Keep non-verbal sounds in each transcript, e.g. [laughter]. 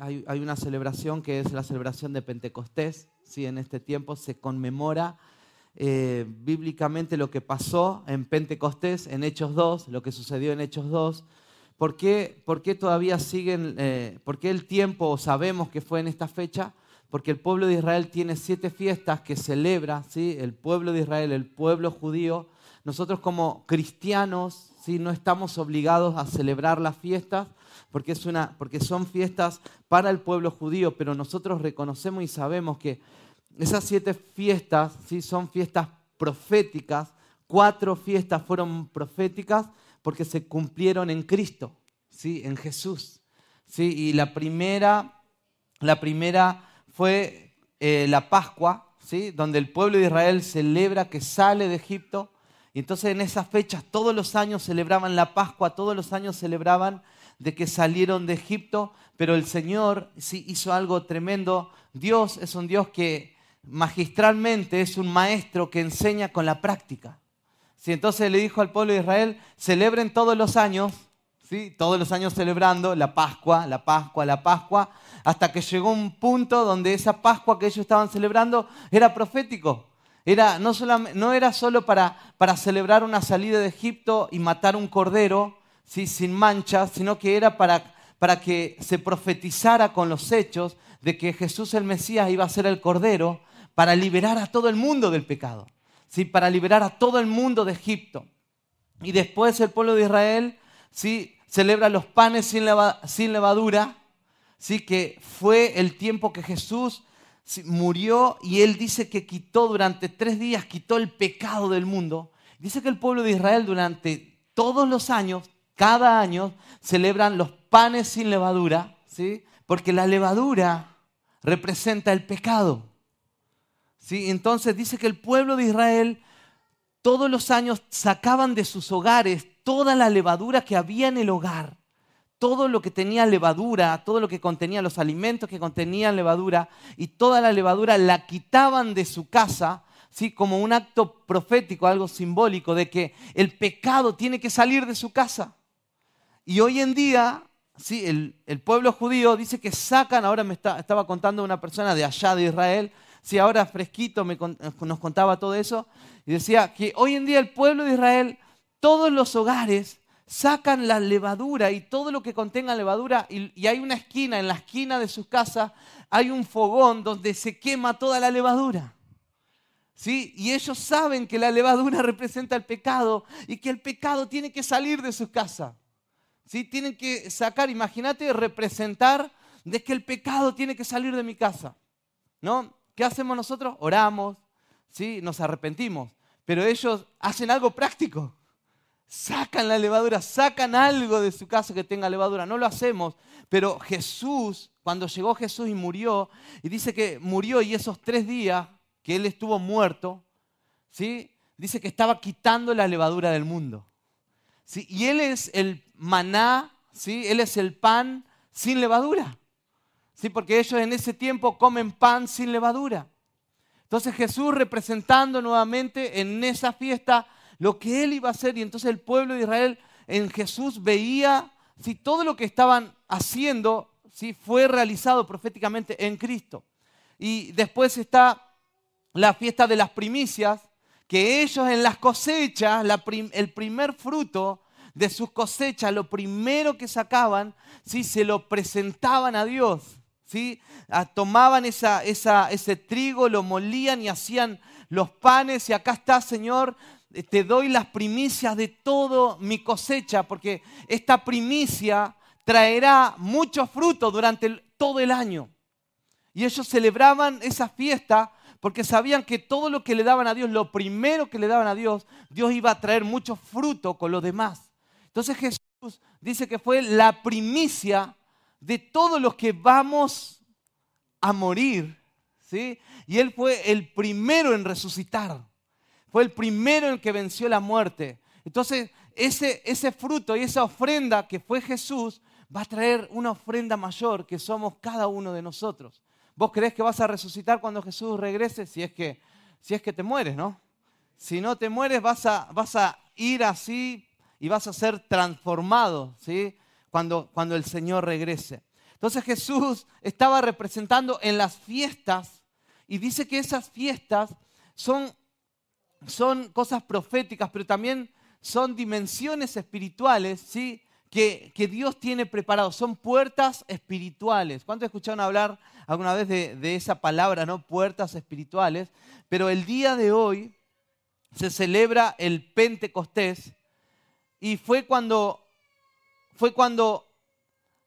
hay, una celebración que es la celebración de Pentecostés. ¿sí? En este tiempo se conmemora eh, bíblicamente lo que pasó en Pentecostés, en Hechos 2, lo que sucedió en Hechos 2. ¿Por qué, por qué todavía siguen, eh, por qué el tiempo sabemos que fue en esta fecha? Porque el pueblo de Israel tiene siete fiestas que celebra, ¿sí? el pueblo de Israel, el pueblo judío. Nosotros como cristianos ¿sí? no estamos obligados a celebrar las fiestas porque, es una, porque son fiestas para el pueblo judío, pero nosotros reconocemos y sabemos que esas siete fiestas ¿sí? son fiestas proféticas. Cuatro fiestas fueron proféticas porque se cumplieron en Cristo, ¿sí? en Jesús. ¿sí? Y la primera, la primera fue eh, la Pascua, ¿sí? donde el pueblo de Israel celebra que sale de Egipto. Y entonces en esas fechas todos los años celebraban la Pascua, todos los años celebraban de que salieron de Egipto, pero el Señor sí hizo algo tremendo. Dios es un Dios que magistralmente es un maestro que enseña con la práctica. ¿Sí? Entonces le dijo al pueblo de Israel, celebren todos los años, ¿sí? todos los años celebrando la Pascua, la Pascua, la Pascua, hasta que llegó un punto donde esa Pascua que ellos estaban celebrando era profético. Era, no, no era solo para, para, celebrar una salida de Egipto y matar un cordero ¿sí? sin mancha, sino que era para, para que se profetizara con los hechos de que Jesús el Mesías iba a ser el cordero para liberar a todo el mundo del pecado, ¿sí? para liberar a todo el mundo de Egipto. Y después el pueblo de Israel ¿sí? celebra los panes sin, levadura, ¿sí? que fue el tiempo que Jesús murió y él dice que quitó durante tres días, quitó el pecado del mundo. Dice que el pueblo de Israel durante todos los años, cada año, celebran los panes sin levadura, ¿sí? porque la levadura representa el pecado. Entonces dice que el pueblo de Israel todos los años sacaban de sus hogares toda la levadura que había en el hogar, todo lo que tenía levadura, todo lo que contenía los alimentos que contenían levadura y toda la levadura la quitaban de su casa, ¿sí? como un acto profético, algo simbólico de que el pecado tiene que salir de su casa. Y hoy en día ¿sí? el, pueblo judío dice que sacan, ahora me estaba contando una persona de allá de Israel, si ahora fresquito eh, nos contaba todo eso, y decía que hoy en día el pueblo de Israel, todos los hogares sacan la levadura y todo lo que contenga levadura, y, hay una esquina, en la esquina de sus casas hay un fogón donde se quema toda la levadura. ¿Sí? Y ellos saben que la levadura [laughs] representa el pecado y que el pecado tiene que salir de sus casas. ¿Sí? Tienen que sacar, imagínate, representar de que el pecado tiene que salir de mi casa. ¿No? ¿Qué hacemos nosotros? Oramos, ¿sí? nos arrepentimos. Pero ellos hacen algo práctico. Sacan la levadura, sacan algo de su casa que tenga levadura. No lo hacemos. Pero Jesús, cuando llegó Jesús y murió, y dice que murió y esos tres días que él estuvo muerto, ¿sí? dice que estaba quitando la levadura del mundo. ¿sí? Y él es el maná, ¿sí? él es el pan sin levadura. ¿sí? porque ellos en ese tiempo comen pan sin levadura. Entonces Jesús representando nuevamente en esa fiesta lo que él iba a hacer y entonces el pueblo de Israel en Jesús veía si todo lo que estaban haciendo si fue realizado proféticamente en Cristo. Y después está la fiesta de las primicias, que ellos en las cosechas, el primer fruto de sus cosechas, lo primero que sacaban, si se lo presentaban a Dios. ¿sí? Tomaban ese trigo, lo molían y hacían los panes y acá está, Señor, te doy las primicias de todo mi cosecha, porque esta primicia traerá mucho fruto durante todo el año. Y ellos celebraban esa fiesta porque sabían que todo lo que le daban a Dios, lo primero que le daban a Dios, Dios iba a traer mucho fruto con lo demás. Entonces Jesús dice que fue la primicia de todos los que vamos a morir. ¿sí? Y Él fue el primero en resucitar. Fue el primero en que venció la muerte. Entonces, ese, ese fruto y esa ofrenda que fue Jesús va a traer una ofrenda mayor que somos cada uno de nosotros. ¿Vos crees que vas a resucitar cuando Jesús regrese? Si es que, si es que te mueres, ¿no? Si no te mueres, vas a, vas a ir así y vas a ser transformado, ¿sí? cuando, el Señor regrese. Entonces Jesús estaba representando en las fiestas y dice que esas fiestas son, son cosas proféticas, pero también son dimensiones espirituales, ¿sí? Que, Dios tiene preparado, son puertas espirituales. ¿Cuántos escucharon hablar alguna vez de, de esa palabra, no? Puertas espirituales. Pero el día de hoy se celebra el Pentecostés y fue cuando, fue cuando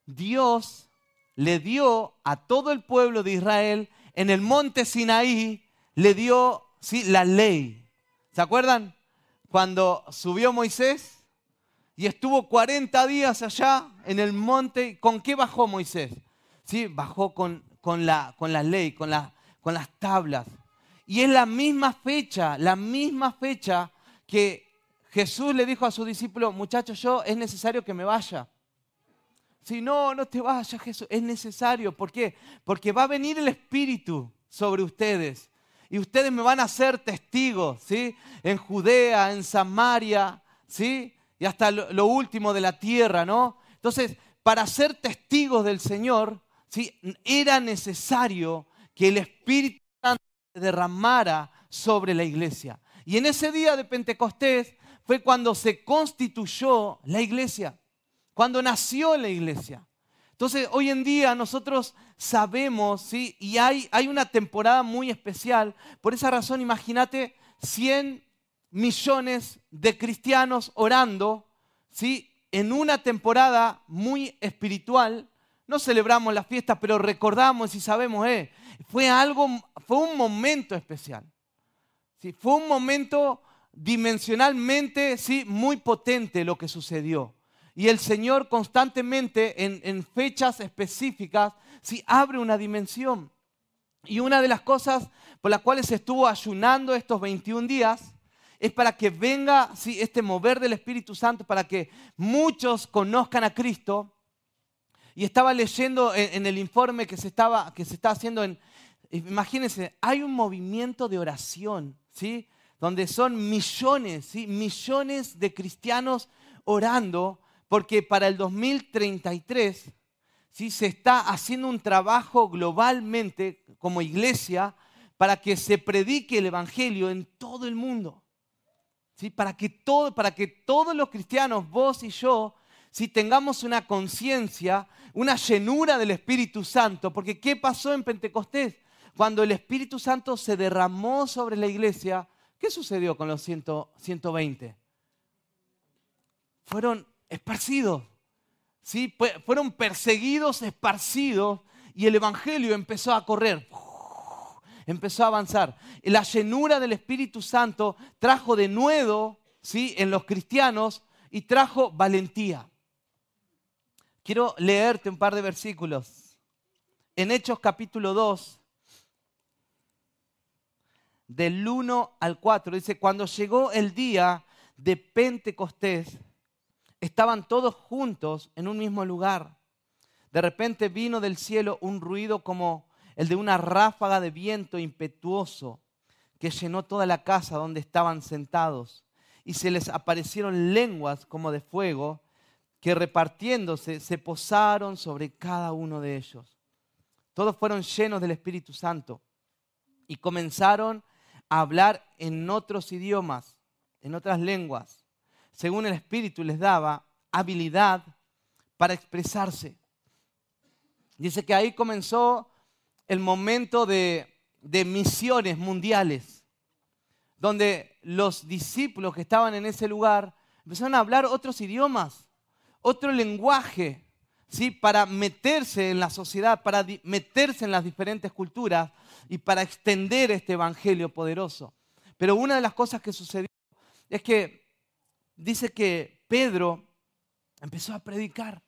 Dios le dio a todo el pueblo de Israel en el monte Sinaí, le dio ¿sí? la ley. ¿Se acuerdan? Cuando subió Moisés y estuvo 40 días allá en el monte, ¿con qué bajó Moisés? ¿Sí? Bajó con, con, la, con ley, con, la, con las tablas. Y es la misma fecha, la misma fecha que Jesús le dijo a sus discípulos, muchachos, yo es necesario que me vaya. Si no, no te vayas, Jesús, es necesario. ¿Por qué? Porque va a venir el Espíritu sobre ustedes y ustedes me van a ser testigos, ¿sí? En Judea, en Samaria, ¿sí? Y hasta lo, último de la tierra, ¿no? Entonces, para ser testigos del Señor, ¿sí? Era necesario que el Espíritu Santo se derramara sobre la iglesia. Y en ese día de Pentecostés fue cuando se constituyó la iglesia, cuando nació la iglesia. Entonces, hoy en día nosotros sabemos, ¿sí? Y hay, hay una temporada muy especial. Por esa razón, imagínate 100 millones de cristianos orando, ¿sí? En una temporada muy espiritual. No celebramos la fiesta, pero recordamos y sabemos, eh, fue algo, fue un momento especial. ¿sí? Fue un momento dimensionalmente, sí, muy potente lo que sucedió. Y el Señor constantemente en, fechas específicas sí abre una dimensión. Y una de las cosas por las cuales estuvo ayunando estos 21 días es para que venga sí, este mover del Espíritu Santo, para que muchos conozcan a Cristo. Y estaba leyendo en, el informe que se, estaba, que se está haciendo en... Imagínense, hay un movimiento de oración, ¿sí? Donde son millones, ¿sí? Millones de cristianos orando porque para el 2033 ¿sí? se está haciendo un trabajo globalmente como iglesia para que se predique el Evangelio en todo el mundo. ¿sí? Para, que todo, para que todos los cristianos, vos y yo, si tengamos una conciencia, una llenura del Espíritu Santo. Porque ¿qué pasó en Pentecostés? Cuando el Espíritu Santo se derramó sobre la iglesia, ¿qué sucedió con los 120? Fueron esparcidos. ¿sí? Fueron perseguidos, esparcidos, y el Evangelio empezó a correr. Empezó a avanzar. La llenura del Espíritu Santo trajo de nuevo ¿sí? en los cristianos y trajo valentía. Quiero leerte un par de versículos. En Hechos capítulo 2, del 1 al 4, dice, cuando llegó el día de Pentecostés, estaban todos juntos en un mismo lugar. De repente vino del cielo un ruido como el de una ráfaga de viento impetuoso que llenó toda la casa donde estaban sentados. Y se les aparecieron lenguas como de fuego que repartiéndose se posaron sobre cada uno de ellos. Todos fueron llenos del Espíritu Santo y comenzaron a hablar en otros idiomas, en otras lenguas según el Espíritu les daba habilidad para expresarse. Dice que ahí comenzó el momento de, misiones mundiales, donde los discípulos que estaban en ese lugar empezaron a hablar otros idiomas, otro lenguaje, ¿sí? para meterse en la sociedad, para meterse en las diferentes culturas y para extender este evangelio poderoso. Pero una de las cosas que sucedió es que dice que Pedro empezó a predicar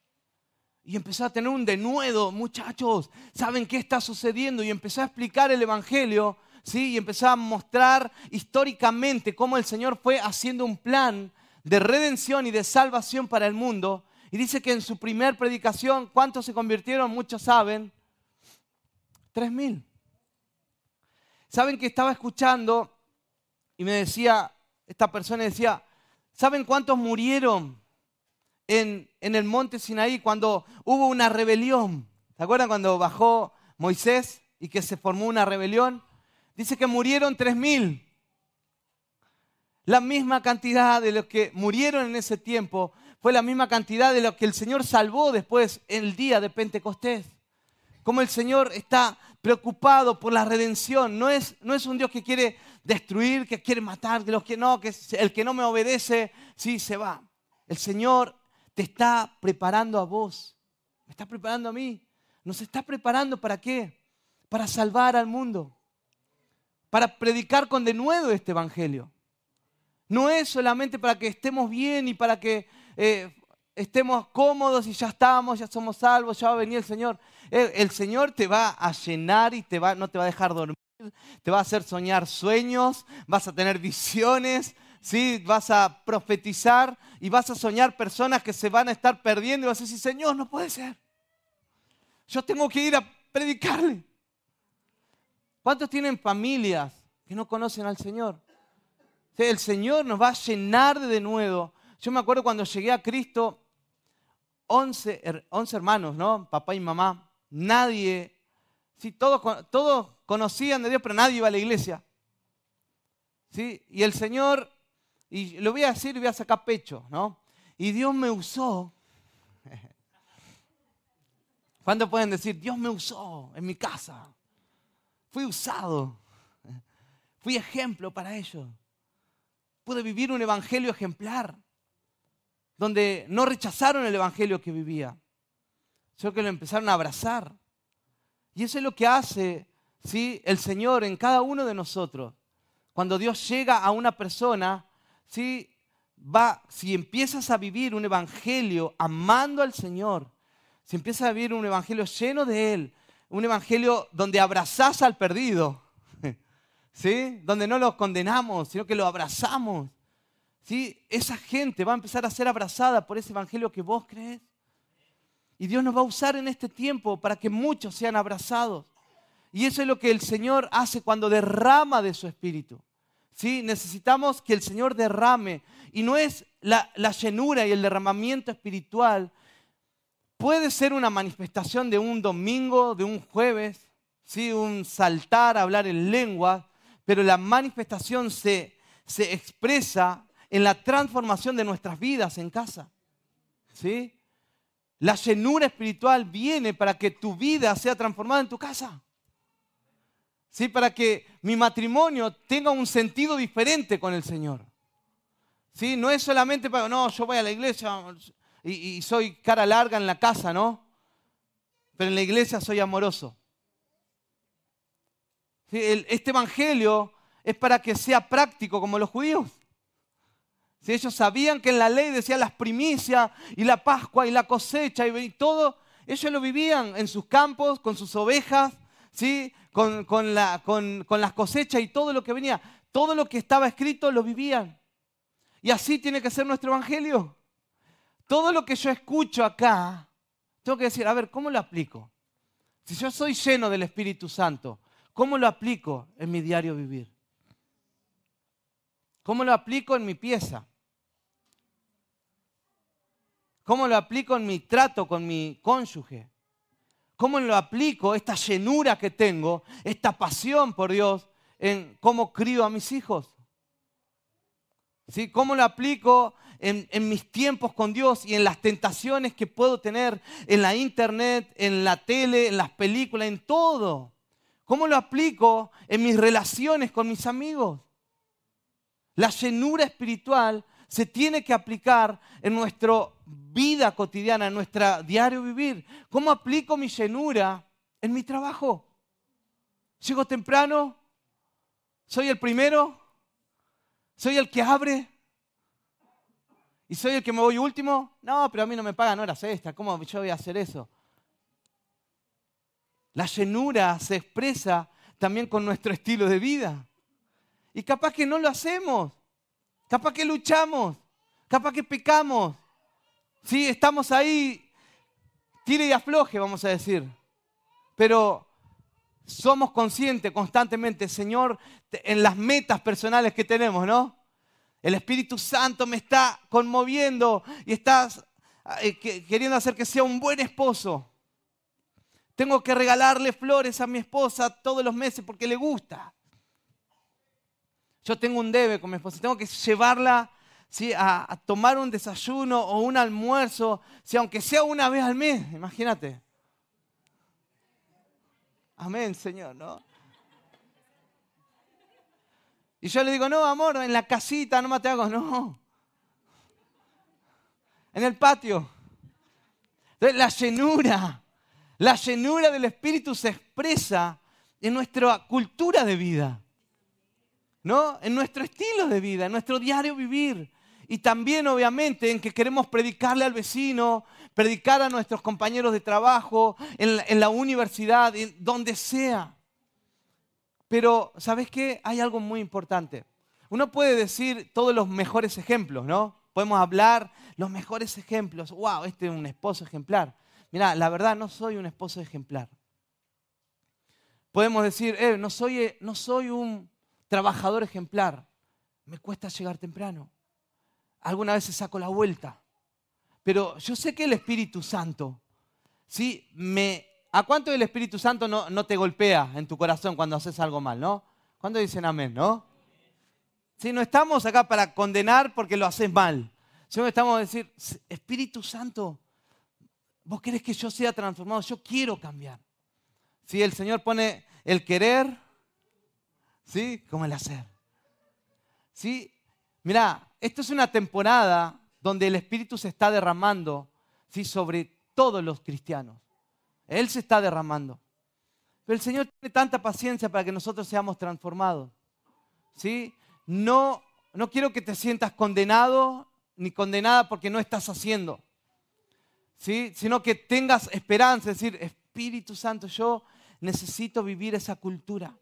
y empezó a tener un denuedo, muchachos, ¿saben qué está sucediendo? Y empezó a explicar el Evangelio, ¿sí? Y empezó a mostrar históricamente cómo el Señor fue haciendo un plan de redención y de salvación para el mundo. Y dice que en su primer predicación, ¿cuántos se convirtieron? Muchos saben. Tres mil. ¿Saben que estaba escuchando y me decía, esta persona decía, ¿Saben cuántos murieron en, el monte Sinaí cuando hubo una rebelión? ¿Se acuerdan cuando bajó Moisés y que se formó una rebelión? Dice que murieron tres mil. La misma cantidad de los que murieron en ese tiempo fue la misma cantidad de los que el Señor salvó después en el día de Pentecostés. Como el Señor está preocupado por la redención. No es, no es un Dios que quiere destruir, que quiere matar, que los que no, que el que no me obedece, sí se va. El Señor te está preparando a vos, me está preparando a mí. Nos está preparando para qué? Para salvar al mundo para predicar con denuedo este Evangelio. No es solamente para que estemos bien y para que eh, estemos cómodos y ya estamos, ya somos salvos, ya va a venir el Señor. El, Señor te va a llenar y te va, no te va a dejar dormir, te va a hacer soñar sueños, vas a tener visiones, ¿sí? vas a profetizar y vas a soñar personas que se van a estar perdiendo y vas a decir, Señor, no puede ser. Yo tengo que ir a predicarle. ¿Cuántos tienen familias que no conocen al Señor? El Señor nos va a llenar de nuevo. Yo me acuerdo cuando llegué a Cristo, 11, hermanos, ¿no? Papá y mamá. Nadie, sí, todos, todos conocían de Dios, pero nadie iba a la iglesia. ¿Sí? Y el Señor, y lo voy a decir y voy a sacar pecho, ¿no? Y Dios me usó. [laughs] ¿Cuándo pueden decir, Dios me usó en mi casa? Fui usado. Fui ejemplo para ellos. Pude vivir un evangelio ejemplar, donde no rechazaron el evangelio que vivía, sino que lo empezaron a abrazar. Y eso es lo que hace ¿sí? el Señor en cada uno de nosotros. Cuando Dios llega a una persona, ¿sí? Va, si empiezas a vivir un evangelio amando al Señor, si empiezas a vivir un evangelio lleno de Él, un evangelio donde abrazás al perdido, [laughs] ¿sí? Donde no lo condenamos, sino que lo abrazamos. ¿Sí? Esa gente va a empezar a ser abrazada por ese evangelio que vos crees. Y Dios nos va a usar en este tiempo para que muchos sean abrazados. Y eso es lo que el Señor hace cuando derrama de su espíritu. ¿Sí? Necesitamos que el Señor derrame. Y no es la, llenura y el derramamiento espiritual puede ser una manifestación de un domingo, de un jueves, ¿sí? un saltar, hablar en lengua, pero la manifestación se, se expresa en la transformación de nuestras vidas en casa. ¿sí? La llenura espiritual viene para que tu vida sea transformada en tu casa. ¿Sí? Para que mi matrimonio tenga un sentido diferente con el Señor. ¿Sí? No es solamente para, no, yo voy a la iglesia, y, soy cara larga en la casa, ¿no? Pero en la iglesia soy amoroso. este evangelio es para que sea práctico como los judíos. Si ellos sabían que en la ley decía las primicias y la Pascua y la cosecha y todo, ellos lo vivían en sus campos, con sus ovejas, ¿sí? con, con las cosechas y todo lo que venía. Todo lo que estaba escrito lo vivían. Y así tiene que ser nuestro evangelio todo lo que yo escucho acá, tengo que decir, a ver, ¿cómo lo aplico? Si yo soy lleno del Espíritu Santo, ¿cómo lo aplico en mi diario vivir? ¿Cómo lo aplico en mi pieza? ¿Cómo lo aplico en mi trato con mi cónyuge? ¿Cómo lo aplico esta llenura que tengo, esta pasión por Dios en cómo crío a mis hijos? ¿Sí? ¿Cómo lo aplico en, mis tiempos con Dios y en las tentaciones que puedo tener en la internet, en la tele, en las películas, en todo. ¿Cómo lo aplico en mis relaciones con mis amigos? La llenura espiritual se tiene que aplicar en nuestra vida cotidiana, en nuestro diario vivir. ¿Cómo aplico mi llenura en mi trabajo? ¿Llego temprano? ¿Soy el primero? ¿Soy el que abre? ¿Y soy el que me voy último? No, pero a mí no me pagan horas extra. ¿Cómo yo voy a hacer eso? La llenura se expresa también con nuestro estilo de vida. Y capaz que no lo hacemos. Capaz que luchamos. Capaz que pecamos. Sí, estamos ahí, tire y afloje, vamos a decir. Pero somos conscientes constantemente, Señor, en las metas personales que tenemos, ¿no? El Espíritu Santo me está conmoviendo y estás eh, queriendo hacer que sea un buen esposo. tengo que regalarle flores a mi esposa todos los meses porque le gusta. Yo tengo un debe con mi esposa, tengo que llevarla ¿sí? a, tomar un desayuno o un almuerzo, si aunque sea una vez al mes, imagínate. Amén, Señor, ¿no? Y yo le digo, no, amor, en la casita, no te hago, no. En el patio. Entonces, la llenura, la llenura del Espíritu se expresa en nuestra cultura de vida, ¿no? En nuestro estilo de vida, en nuestro diario vivir. Y también, obviamente, en que queremos predicarle al vecino, predicar a nuestros compañeros de trabajo, en la, universidad, en donde sea. Pero, ¿sabes qué? Hay algo muy importante. Uno puede decir todos los mejores ejemplos, ¿no? Podemos hablar los mejores ejemplos. ¡Wow! Este es un esposo ejemplar. Mira, la verdad no soy un esposo ejemplar. Podemos decir, eh, no, soy, eh, no soy un trabajador ejemplar. Me cuesta llegar temprano. Alguna vez saco la vuelta. Pero yo sé que el Espíritu Santo, ¿sí? Me ¿A cuánto el Espíritu Santo no, te golpea en tu corazón cuando haces algo mal, no? ¿Cuándo dicen amén, no? Si no estamos acá para condenar porque lo haces mal, sino estamos a decir, Espíritu Santo, vos querés que yo sea transformado, yo quiero cambiar. Si el Señor pone el querer, ¿sí? Como el hacer. ¿Sí? Mira, esto es una temporada donde el Espíritu se está derramando, ¿sí? Sobre todos los cristianos. Él se está derramando. Pero el Señor tiene tanta paciencia para que nosotros seamos transformados. ¿Sí? No, no quiero que te sientas condenado ni condenada porque no estás haciendo. ¿Sí? Sino que tengas esperanza, es decir, Espíritu Santo, yo necesito vivir esa cultura.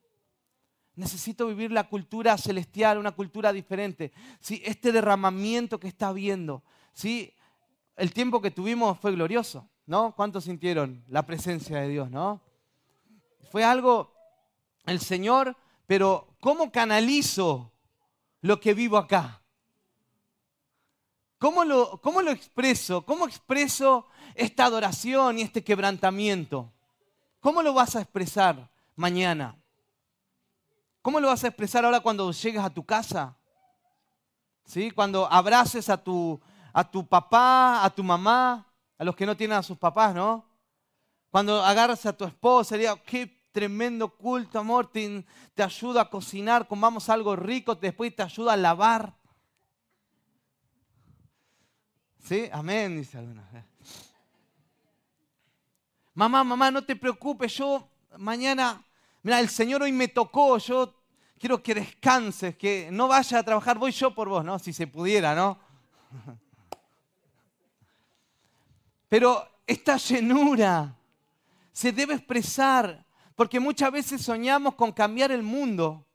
Necesito vivir la cultura celestial, una cultura diferente. ¿Sí? Este derramamiento que está viendo. ¿Sí? El tiempo que tuvimos fue glorioso. ¿no? ¿Cuántos sintieron la presencia de Dios, no? Fue algo, el Señor, pero ¿cómo canalizo lo que vivo acá? ¿Cómo lo, ¿Cómo lo expreso? ¿Cómo expreso esta adoración y este quebrantamiento? ¿Cómo lo vas a expresar mañana? ¿Cómo lo vas a expresar ahora cuando llegues a tu casa? ¿Sí? Cuando abraces a tu, a tu papá, a tu mamá, a los que no tienen a sus papás, ¿no? Cuando agarras a tu esposa, diría, qué tremendo culto, amor, te, ayuda a cocinar, comamos algo rico, después te ayuda a lavar. ¿Sí? Amén, dice alguna. Mamá, mamá, no te preocupes, yo mañana, mira, el Señor hoy me tocó, yo quiero que descanses, que no vayas a trabajar, voy yo por vos, ¿no? Si se pudiera, ¿no? [laughs] Pero esta llenura se debe expresar, porque muchas veces soñamos con cambiar el mundo.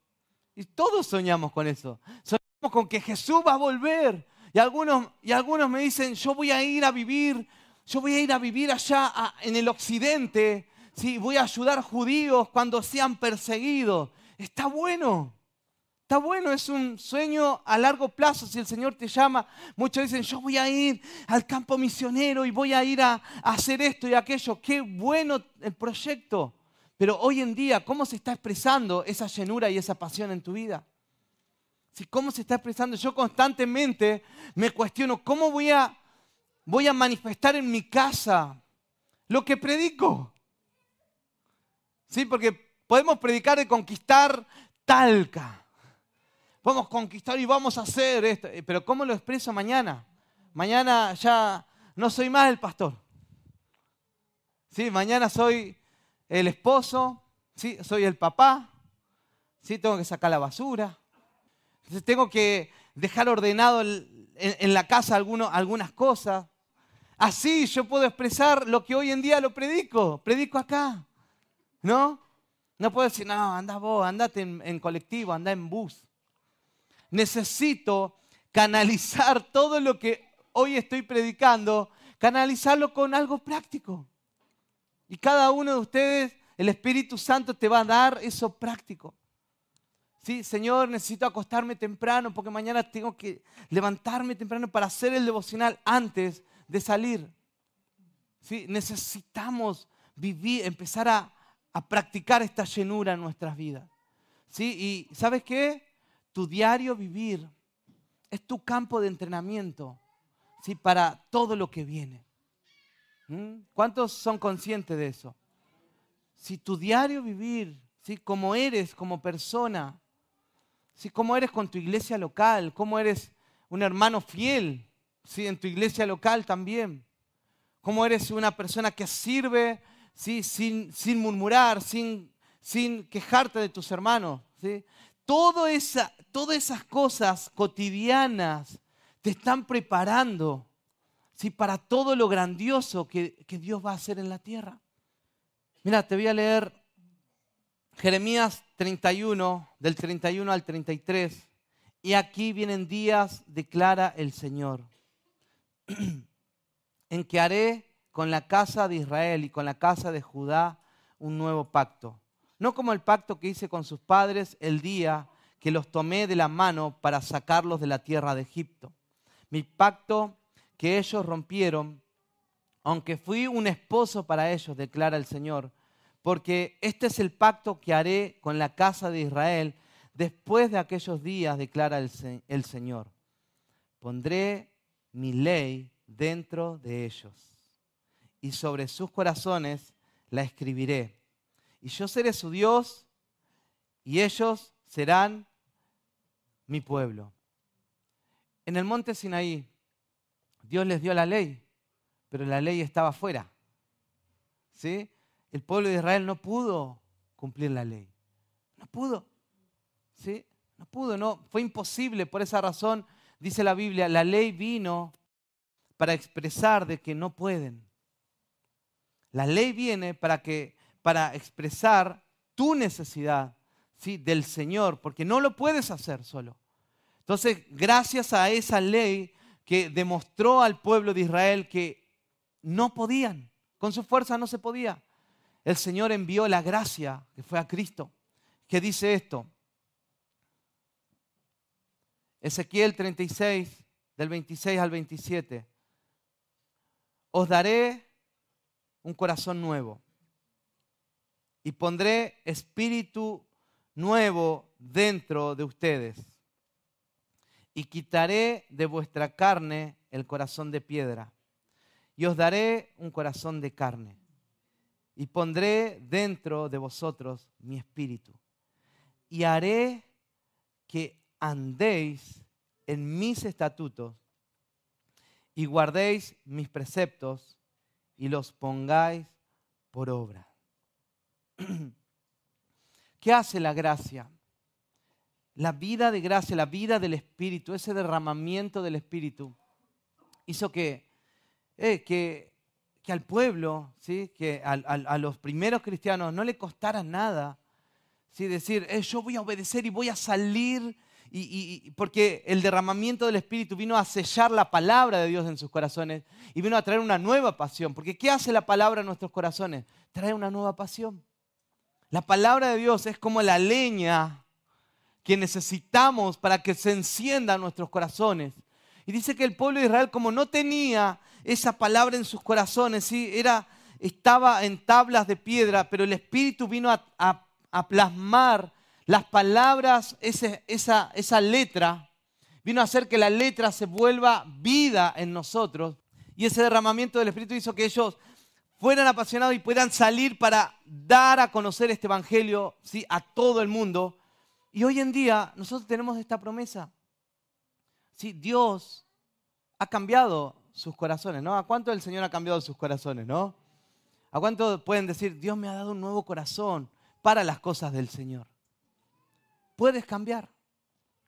Y todos soñamos con eso. Soñamos con que Jesús va a volver. Y algunos, y algunos me dicen, yo voy a ir a vivir, yo voy a ir a vivir allá en el occidente. ¿Sí? Voy a ayudar judíos cuando sean perseguidos. Está bueno. Está bueno, es un sueño a largo plazo si el Señor te llama. Muchos dicen, yo voy a ir al campo misionero y voy a ir a, hacer esto y aquello. Qué bueno el proyecto. Pero hoy en día, ¿cómo se está expresando esa llenura y esa pasión en tu vida? ¿Cómo se está expresando? Yo constantemente me cuestiono, ¿cómo voy a, voy a manifestar en mi casa lo que predico? ¿Sí? Porque podemos predicar de conquistar Talca vamos a conquistar y vamos a hacer esto. Eh, pero ¿cómo lo expreso mañana? Mañana ya no soy más el pastor. ¿Sí? Mañana soy el esposo, ¿sí? soy el papá, ¿sí? tengo que sacar la basura, tengo que dejar ordenado en, la casa algunas cosas. Así yo puedo expresar lo que hoy en día lo predico, predico acá, ¿no? No puedo decir, no, anda vos, andate en, colectivo, anda en bus necesito canalizar todo lo que hoy estoy predicando, canalizarlo con algo práctico. Y cada uno de ustedes, el Espíritu Santo te va a dar eso práctico. Sí, Señor, necesito acostarme temprano porque mañana tengo que levantarme temprano para hacer el devocional antes de salir. Sí, necesitamos vivir, empezar a, a practicar esta llenura en nuestras vidas. ¿Sí? Y ¿sabes qué? Tu diario vivir es tu campo de entrenamiento ¿sí? para todo lo que viene. ¿Mm? ¿Cuántos son conscientes de eso? Si tu diario vivir, ¿sí? como eres como persona, ¿sí? cómo eres con tu iglesia local, cómo eres un hermano fiel ¿sí? en tu iglesia local también, cómo eres una persona que sirve ¿sí? sin, sin murmurar, sin, sin quejarte de tus hermanos. ¿sí? Todo esa, todas esas cosas cotidianas te están preparando ¿sí? para todo lo grandioso que, que Dios va a hacer en la tierra. Mira, te voy a leer Jeremías 31, del 31 al 33. Y aquí vienen días, declara el Señor, [clears throat] en que haré con la casa de Israel y con la casa de Judá un nuevo pacto. No como el pacto que hice con sus padres el día que los tomé de la mano para sacarlos de la tierra de Egipto. Mi pacto que ellos rompieron, aunque fui un esposo para ellos, declara el Señor, porque este es el pacto que haré con la casa de Israel después de aquellos días, declara el, el Señor. Pondré mi ley dentro de ellos y sobre sus corazones la escribiré. Y yo seré su Dios y ellos serán mi pueblo. En el monte Sinaí, Dios les dio la ley, pero la ley estaba afuera. ¿Sí? El pueblo de Israel no pudo cumplir la ley. No pudo. ¿Sí? No pudo, no. Fue imposible. Por esa razón, dice la Biblia, la ley vino para expresar de que no pueden. La ley viene para, que, para expresar tu necesidad ¿sí? del Señor, porque no lo puedes hacer solo. Entonces, gracias a esa ley que demostró al pueblo de Israel que no podían, con su fuerza no se podía el Señor envió la gracia que fue a Cristo, que dice esto. Ezequiel 36, del 26 al 27. Os daré un corazón nuevo. Y pondré espíritu nuevo dentro de ustedes. Y quitaré de vuestra carne el corazón de piedra. Y os daré un corazón de carne. Y pondré dentro de vosotros mi espíritu. Y haré que andéis en mis estatutos y guardéis mis preceptos y los pongáis por obra. [clears throat] ¿Qué hace la gracia? La vida de gracia, la vida del Espíritu, ese derramamiento del Espíritu, hizo que, eh, que que al pueblo, ¿sí? que a, los primeros cristianos no le costara nada ¿sí? decir, eh, yo voy a obedecer y voy a salir, y, porque el derramamiento del Espíritu vino a sellar la palabra de Dios en sus corazones y vino a traer una nueva pasión. Porque ¿qué hace la palabra en nuestros corazones? Trae una nueva pasión. La palabra de Dios es como la leña que necesitamos para que se enciendan nuestros corazones. Y dice que el pueblo de Israel, como no tenía esa palabra en sus corazones, ¿sí? Era, estaba en tablas de piedra, pero el Espíritu vino a, plasmar las palabras, esa, esa letra, vino a hacer que la letra se vuelva vida en nosotros. Y ese derramamiento del Espíritu hizo que ellos fueran apasionados y puedan salir para dar a conocer este Evangelio ¿sí? a todo el mundo. Y hoy en día nosotros tenemos esta promesa. ¿Sí? Dios ha cambiado sus corazones, ¿no? ¿A cuánto el Señor ha cambiado sus corazones, no? ¿A cuánto pueden decir, Dios me ha dado un nuevo corazón para las cosas del Señor? Puedes cambiar.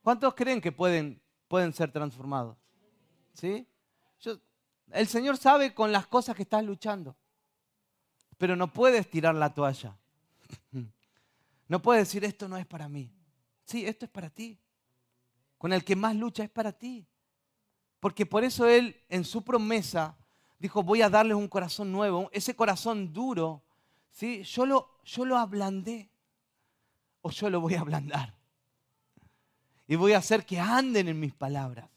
¿Cuántos creen que pueden, pueden ser transformados? ¿Sí? el Señor sabe con las cosas que estás luchando, pero no puedes tirar la toalla. [laughs] No puedes decir, esto no es para mí. Sí, esto es para ti. Con el que más lucha es para ti. Porque por eso Él en su promesa dijo, voy a darles un corazón nuevo, ese corazón duro, ¿sí? yo, lo, yo lo ablandé o yo lo voy a ablandar. Y voy a hacer que anden en mis palabras.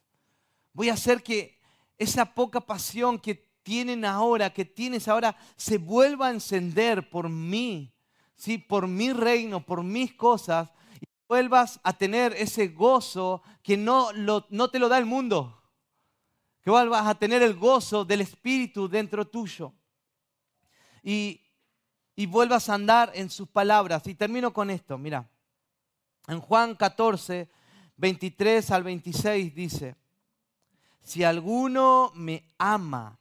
Voy a hacer que esa poca pasión que tienen ahora, que tienes ahora, se vuelva a encender por mí, ¿sí? por mi reino, por mis cosas, y vuelvas a tener ese gozo que no, no te lo da el mundo, que vuelvas a tener el gozo del Espíritu dentro tuyo. Y, y vuelvas a andar en sus palabras. Y termino con esto, mira. En Juan 14, 23 al 26 dice, si alguno me ama,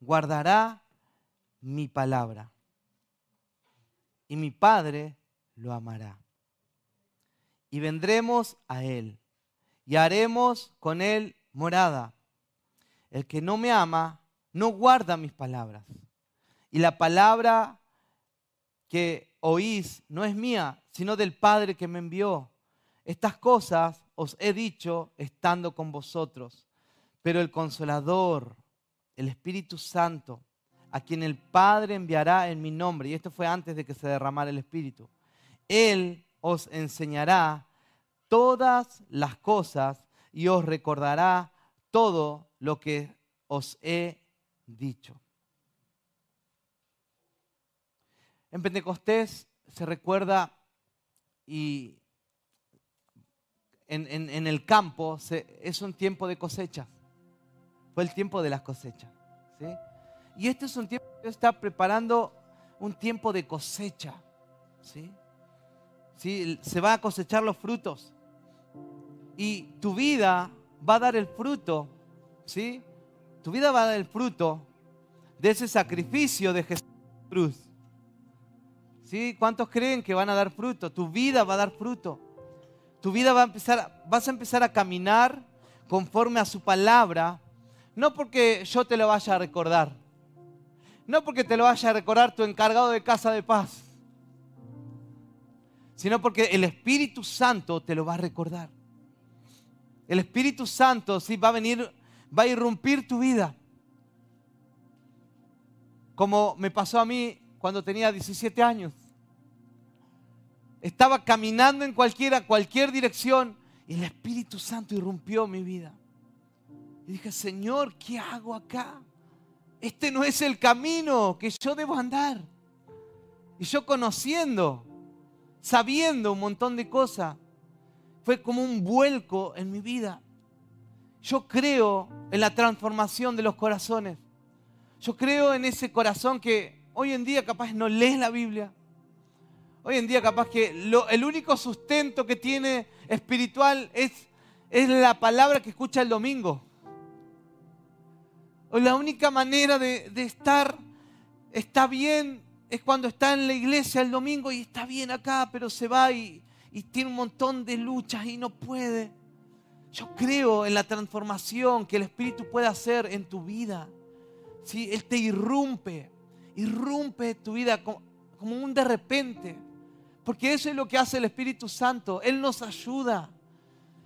guardará mi palabra. Y mi Padre lo amará. Y vendremos a Él. Y haremos con Él morada. El que no me ama, no guarda mis palabras. Y la palabra que oís no es mía, sino del Padre que me envió. Estas cosas os he dicho estando con vosotros. Pero el consolador, el Espíritu Santo, a quien el Padre enviará en mi nombre, y esto fue antes de que se derramara el Espíritu, Él os enseñará todas las cosas y os recordará todo lo que os he dicho. En Pentecostés se recuerda y en, el campo es un tiempo de cosecha. Fue el tiempo de las cosechas. Y este es un tiempo que está preparando un tiempo de cosecha. ¿sí? ¿Sí? Se va a cosechar los frutos. Y tu vida va a dar el fruto. ¿sí? Tu vida va a dar el fruto de ese sacrificio de Jesús. ¿Sí? ¿Cuántos creen que van a dar fruto? Tu vida va a dar fruto. Tu vida va a empezar, vas a empezar a caminar conforme a su palabra no porque yo te lo vaya a recordar. No porque te lo vaya a recordar tu encargado de casa de paz. Sino porque el Espíritu Santo te lo va a recordar. El Espíritu Santo sí va a venir, va a irrumpir tu vida. Como me pasó a mí cuando tenía 17 años. Estaba caminando en cualquiera, cualquier dirección y el Espíritu Santo irrumpió mi vida. Y dije, Señor, ¿qué hago acá? Este no es el camino que yo debo andar. Y yo conociendo, sabiendo un montón de cosas, fue como un vuelco en mi vida. Yo creo en la transformación de los corazones. Yo creo en ese corazón que hoy en día capaz no lee la Biblia. Hoy en día capaz que el único sustento que tiene espiritual es, es la palabra que escucha el domingo. O la única manera de, estar, está bien, es cuando está en la iglesia el domingo y está bien acá, pero se va y, tiene un montón de luchas y no puede. Yo creo en la transformación que el Espíritu puede hacer en tu vida. ¿Sí? Él te irrumpe, irrumpe tu vida como, un de repente. Porque eso es lo que hace el Espíritu Santo. Él nos ayuda.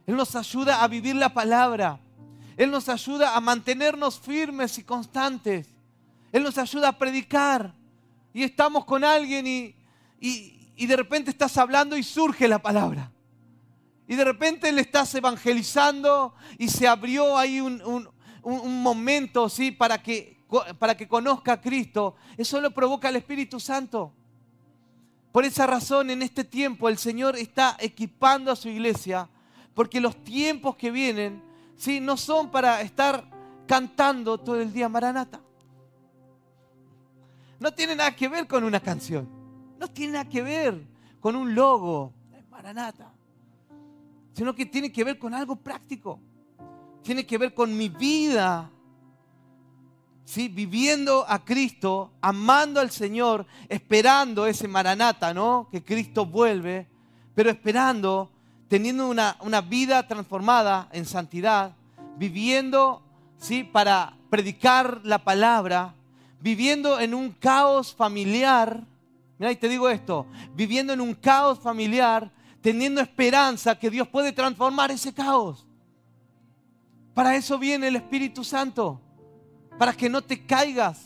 Él nos ayuda a vivir la palabra. Él nos ayuda a mantenernos firmes y constantes. Él nos ayuda a predicar. Y estamos con alguien y, y, de repente estás hablando y surge la palabra. Y de repente le estás evangelizando y se abrió ahí un, un, momento ¿sí? para, que, para que conozca a Cristo. Eso lo provoca el Espíritu Santo. Por esa razón en este tiempo el Señor está equipando a su iglesia porque los tiempos que vienen ¿sí? no son para estar cantando todo el día Maranata. No tiene nada que ver con una canción. No tiene nada que ver con un logo Maranata. Sino que tiene que ver con algo práctico. Tiene que ver con mi vida. ¿Sí? Viviendo a Cristo, amando al Señor, esperando ese Maranata, ¿no? Que Cristo vuelve, pero esperando teniendo una, vida transformada en santidad, viviendo ¿sí? para predicar la palabra, viviendo en un caos familiar. Mira, y te digo esto, viviendo en un caos familiar, teniendo esperanza que Dios puede transformar ese caos. Para eso viene el Espíritu Santo, para que no te caigas,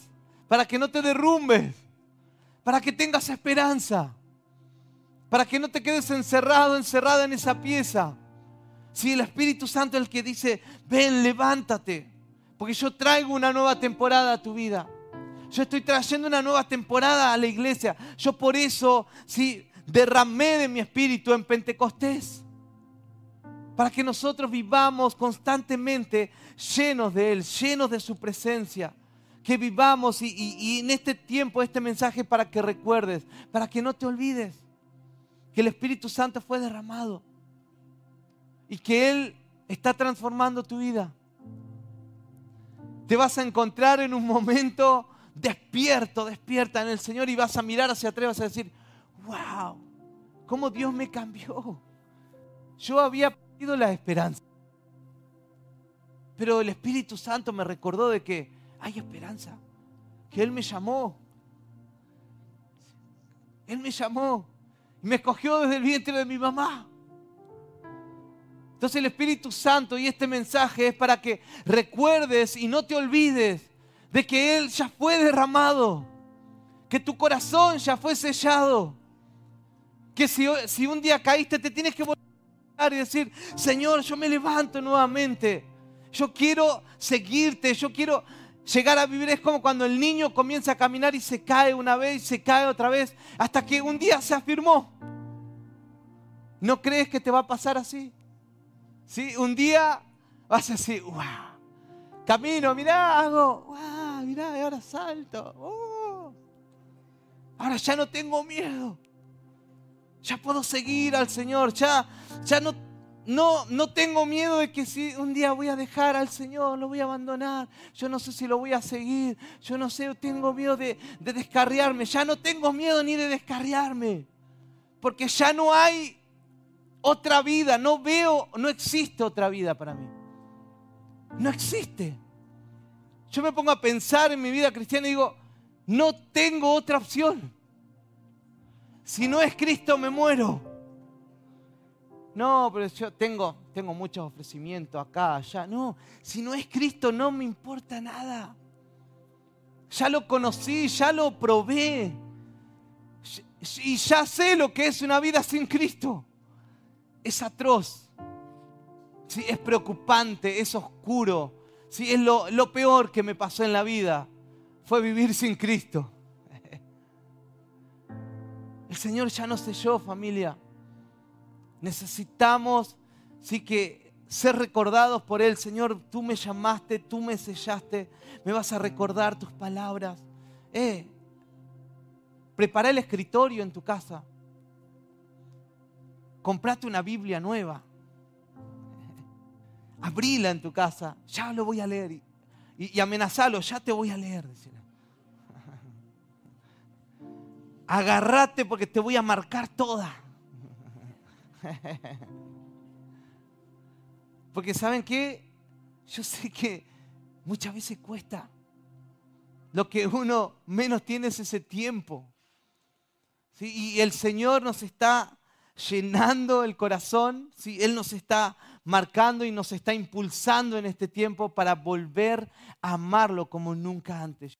para que no te derrumbes, para que tengas esperanza para que no te quedes encerrado, encerrada en esa pieza. Si el Espíritu Santo es el que dice, ven, levántate, Porque yo traigo una nueva temporada a tu vida. Yo estoy trayendo una nueva temporada a la iglesia. Yo por eso, sí, derramé de mi espíritu en Pentecostés. Para que nosotros vivamos constantemente llenos de Él, llenos de su presencia. Que vivamos y, en este tiempo, este mensaje para que recuerdes, para que no te olvides que el Espíritu Santo fue derramado y que Él está transformando tu vida. Te vas a encontrar en un momento despierto, despierta en el Señor y vas a mirar hacia atrás y vas a decir, wow, cómo Dios me cambió. Yo había la esperanza. Pero el Espíritu Santo me recordó de que hay esperanza, que Él me llamó. Él me llamó y me escogió desde el vientre de mi mamá. Entonces el Espíritu Santo y este mensaje es para que recuerdes y no te olvides de que Él ya fue derramado, que tu corazón ya fue sellado, que si, si un día caíste te tienes que volver y decir, Señor, yo me levanto nuevamente, yo quiero seguirte, yo quiero llegar a vivir. Es como cuando el niño comienza a caminar y se cae una vez y se cae otra vez, hasta que un día se afirmó. ¿No crees que te va a pasar así? ¿Sí? Un día vas a decir, wow, camino, mirá, hago, wow, mirá, ahora salto. Oh. Ahora ya no tengo miedo. Ya puedo seguir al Señor. Ya, ya no, no, no tengo miedo de que si un día voy a dejar al Señor, lo voy a abandonar. Yo no sé si lo voy a seguir. Yo no sé, tengo miedo de, de descarriarme. Ya no tengo miedo ni de descarriarme. Porque ya no hay otra vida, no veo, no existe otra vida para mí. No existe. Yo me pongo a pensar en mi vida cristiana y digo, no tengo otra opción. Si no es Cristo, me muero. No, pero yo tengo, tengo muchos ofrecimientos acá, allá. No, si no es Cristo, no me importa nada. Ya lo conocí, ya lo probé. Y ya sé lo que es una vida sin Cristo es atroz, ¿sí? es preocupante, es oscuro. ¿sí? Es lo, lo peor que me pasó en la vida, fue vivir sin Cristo. [laughs] El Señor ya no yo, familia. Necesitamos sí que ser recordados por Él. Señor, tú me llamaste, tú me sellaste, me vas a recordar tus palabras. Eh, prepara el escritorio en tu casa comprate una Biblia nueva. [laughs] Abrila en tu casa, ya lo voy a leer. Y, y, amenazalo, ya te voy a leer. [laughs] Agarrate porque te voy a marcar toda. [laughs] Porque saben qué, yo sé que muchas veces cuesta. Lo que uno menos tiene es ese tiempo. Y el Señor nos está llenando el corazón, ¿sí? Él nos está marcando y nos está impulsando en este tiempo para volver a amarlo como nunca antes.